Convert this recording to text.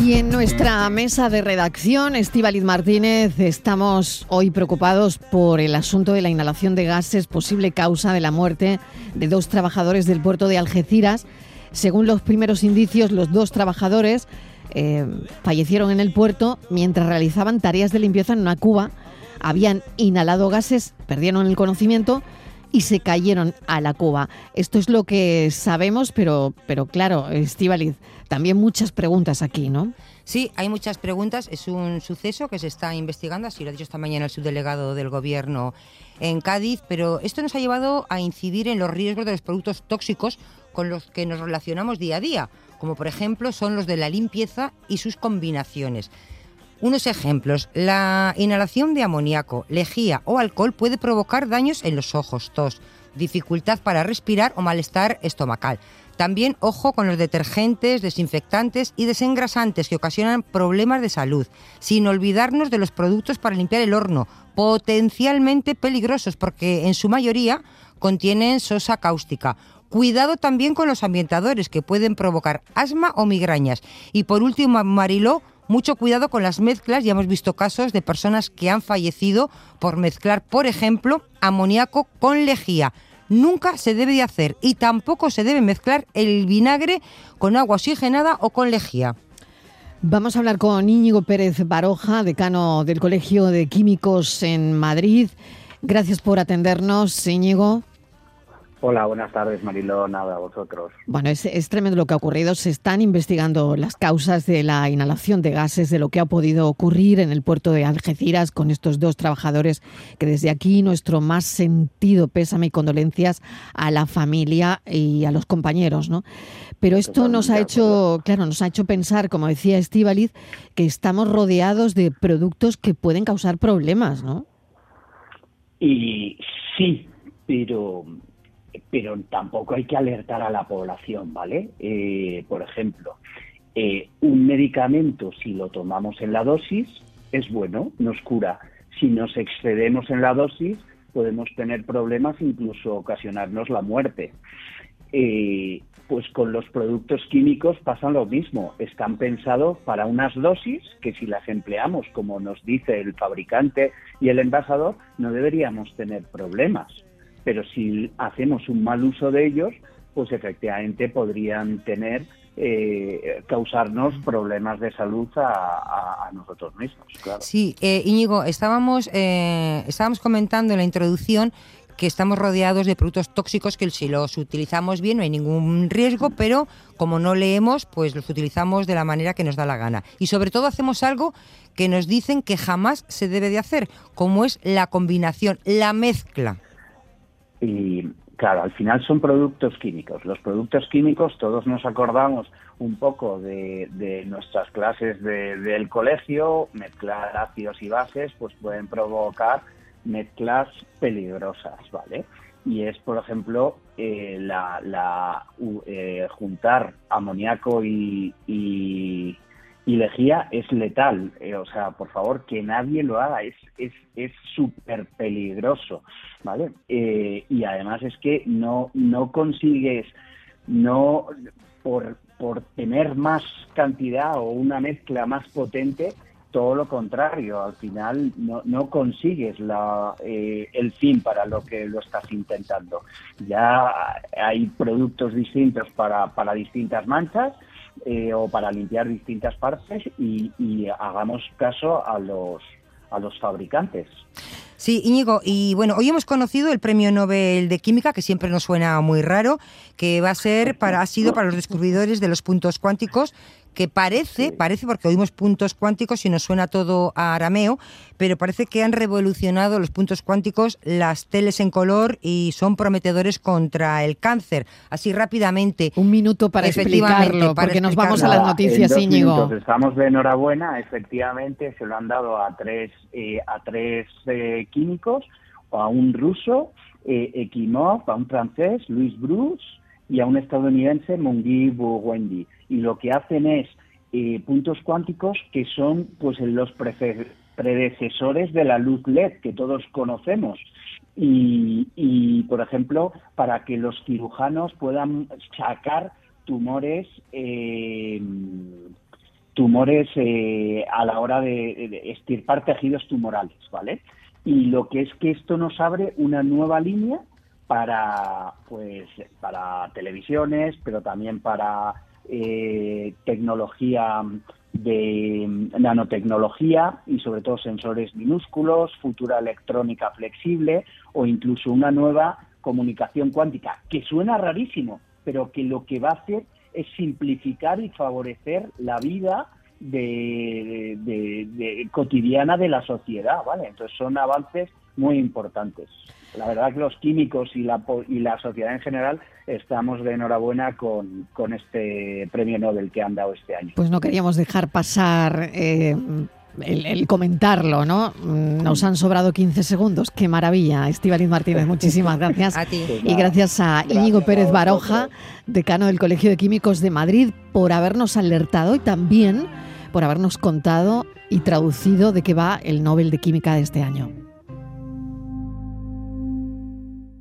Y en nuestra mesa de redacción, Estíbaliz Martínez, estamos hoy preocupados por el asunto de la inhalación de gases, posible causa de la muerte de dos trabajadores del puerto de Algeciras. Según los primeros indicios, los dos trabajadores eh, fallecieron en el puerto mientras realizaban tareas de limpieza en una cuba. Habían inhalado gases, perdieron el conocimiento y se cayeron a la cuba. Esto es lo que sabemos, pero, pero claro, Estíbaliz, también muchas preguntas aquí, ¿no? Sí, hay muchas preguntas. Es un suceso que se está investigando, así lo ha dicho esta mañana el subdelegado del Gobierno en Cádiz, pero esto nos ha llevado a incidir en los riesgos de los productos tóxicos con los que nos relacionamos día a día, como por ejemplo son los de la limpieza y sus combinaciones. Unos ejemplos, la inhalación de amoníaco, lejía o alcohol puede provocar daños en los ojos, tos, dificultad para respirar o malestar estomacal. También ojo con los detergentes, desinfectantes y desengrasantes que ocasionan problemas de salud, sin olvidarnos de los productos para limpiar el horno, potencialmente peligrosos porque en su mayoría contienen sosa cáustica. Cuidado también con los ambientadores que pueden provocar asma o migrañas. Y por último, Mariló, mucho cuidado con las mezclas. Ya hemos visto casos de personas que han fallecido por mezclar, por ejemplo, amoníaco con lejía nunca se debe de hacer y tampoco se debe mezclar el vinagre con agua oxigenada o con lejía. Vamos a hablar con Íñigo Pérez Baroja, decano del Colegio de Químicos en Madrid. Gracias por atendernos, Íñigo. Hola, buenas tardes, Mariló. Nada, a vosotros. Bueno, es, es, tremendo lo que ha ocurrido. Se están investigando las causas de la inhalación de gases, de lo que ha podido ocurrir en el puerto de Algeciras con estos dos trabajadores, que desde aquí nuestro más sentido pésame y condolencias a la familia y a los compañeros, ¿no? Pero esto nos ha hecho, claro, nos ha hecho pensar, como decía Estíbaliz, que estamos rodeados de productos que pueden causar problemas, ¿no? Y sí, pero pero tampoco hay que alertar a la población, ¿vale? Eh, por ejemplo, eh, un medicamento, si lo tomamos en la dosis, es bueno, nos cura. Si nos excedemos en la dosis, podemos tener problemas, incluso ocasionarnos la muerte. Eh, pues con los productos químicos pasa lo mismo. Están pensados para unas dosis que si las empleamos como nos dice el fabricante y el envasador, no deberíamos tener problemas pero si hacemos un mal uso de ellos, pues efectivamente podrían tener eh, causarnos problemas de salud a, nosotros mismos. Claro. Sí, eh, Íñigo, estábamos, eh, estábamos comentando en la introducción que estamos rodeados de productos tóxicos que si los utilizamos bien no hay ningún riesgo, pero como no leemos, pues los utilizamos de la manera que nos da la gana. Y sobre todo hacemos algo que nos dicen que jamás se debe de hacer, como es la combinación, la mezcla. Y claro, al final son productos químicos. Los productos químicos, todos nos acordamos un poco de, nuestras clases del colegio, mezclar ácidos y bases, pues pueden provocar mezclas peligrosas, ¿vale? Y es, por ejemplo, eh, la, eh, juntar amoníaco y lejía es letal. Eh, o sea, por favor, que nadie lo haga. Es es es súper peligroso, ¿vale? Eh, y además es que no no consigues no por por tener más cantidad o una mezcla más potente todo lo contrario, al final no, no consigues la, eh, el fin para lo que lo estás intentando. Ya hay productos distintos para, para distintas manchas eh, o para limpiar distintas partes y, hagamos caso a los, a los fabricantes. Sí, Íñigo, y bueno, hoy hemos conocido el Premio Nobel de Química, que siempre nos suena muy raro, que va a ser para, ha sido para los descubridores de los puntos cuánticos, que parece, parece porque oímos puntos cuánticos y nos suena todo a arameo, pero parece que han revolucionado los puntos cuánticos las teles en color y son prometedores contra el cáncer. Así rápidamente. Un minuto para explicarlo, porque nos vamos a las noticias, Íñigo. Estamos de enhorabuena, efectivamente se lo han dado a tres, eh, a tres eh, químicos, a un ruso, eh, Ekimov, a un francés, Luis Bruce, y a un estadounidense, Mungi Wendy. Y lo que hacen es eh, puntos cuánticos que son pues los predecesores de la luz LED que todos conocemos. Y, por ejemplo, para que los cirujanos puedan sacar tumores eh, tumores eh, a la hora de, de, estirpar tejidos tumorales, ¿vale? Y lo que es que esto nos abre una nueva línea para, pues, para televisiones, pero también para eh, tecnología de nanotecnología y sobre todo sensores minúsculos, futura electrónica flexible o incluso una nueva comunicación cuántica, que suena rarísimo, pero que lo que va a hacer es simplificar y favorecer la vida de, de, cotidiana de la sociedad, ¿vale? Entonces son avances muy importantes. La verdad que los químicos y la, y la sociedad en general estamos de enhorabuena con, con este premio Nobel que han dado este año. Pues no queríamos dejar pasar eh, el, comentarlo, ¿no? Nos han sobrado 15 segundos. Qué maravilla, Estivaliz Martínez. Muchísimas gracias. a ti. Y gracias a Íñigo Pérez Baroja, decano del Colegio de Químicos de Madrid, por habernos alertado y también por habernos contado y traducido de qué va el Nobel de Química de este año.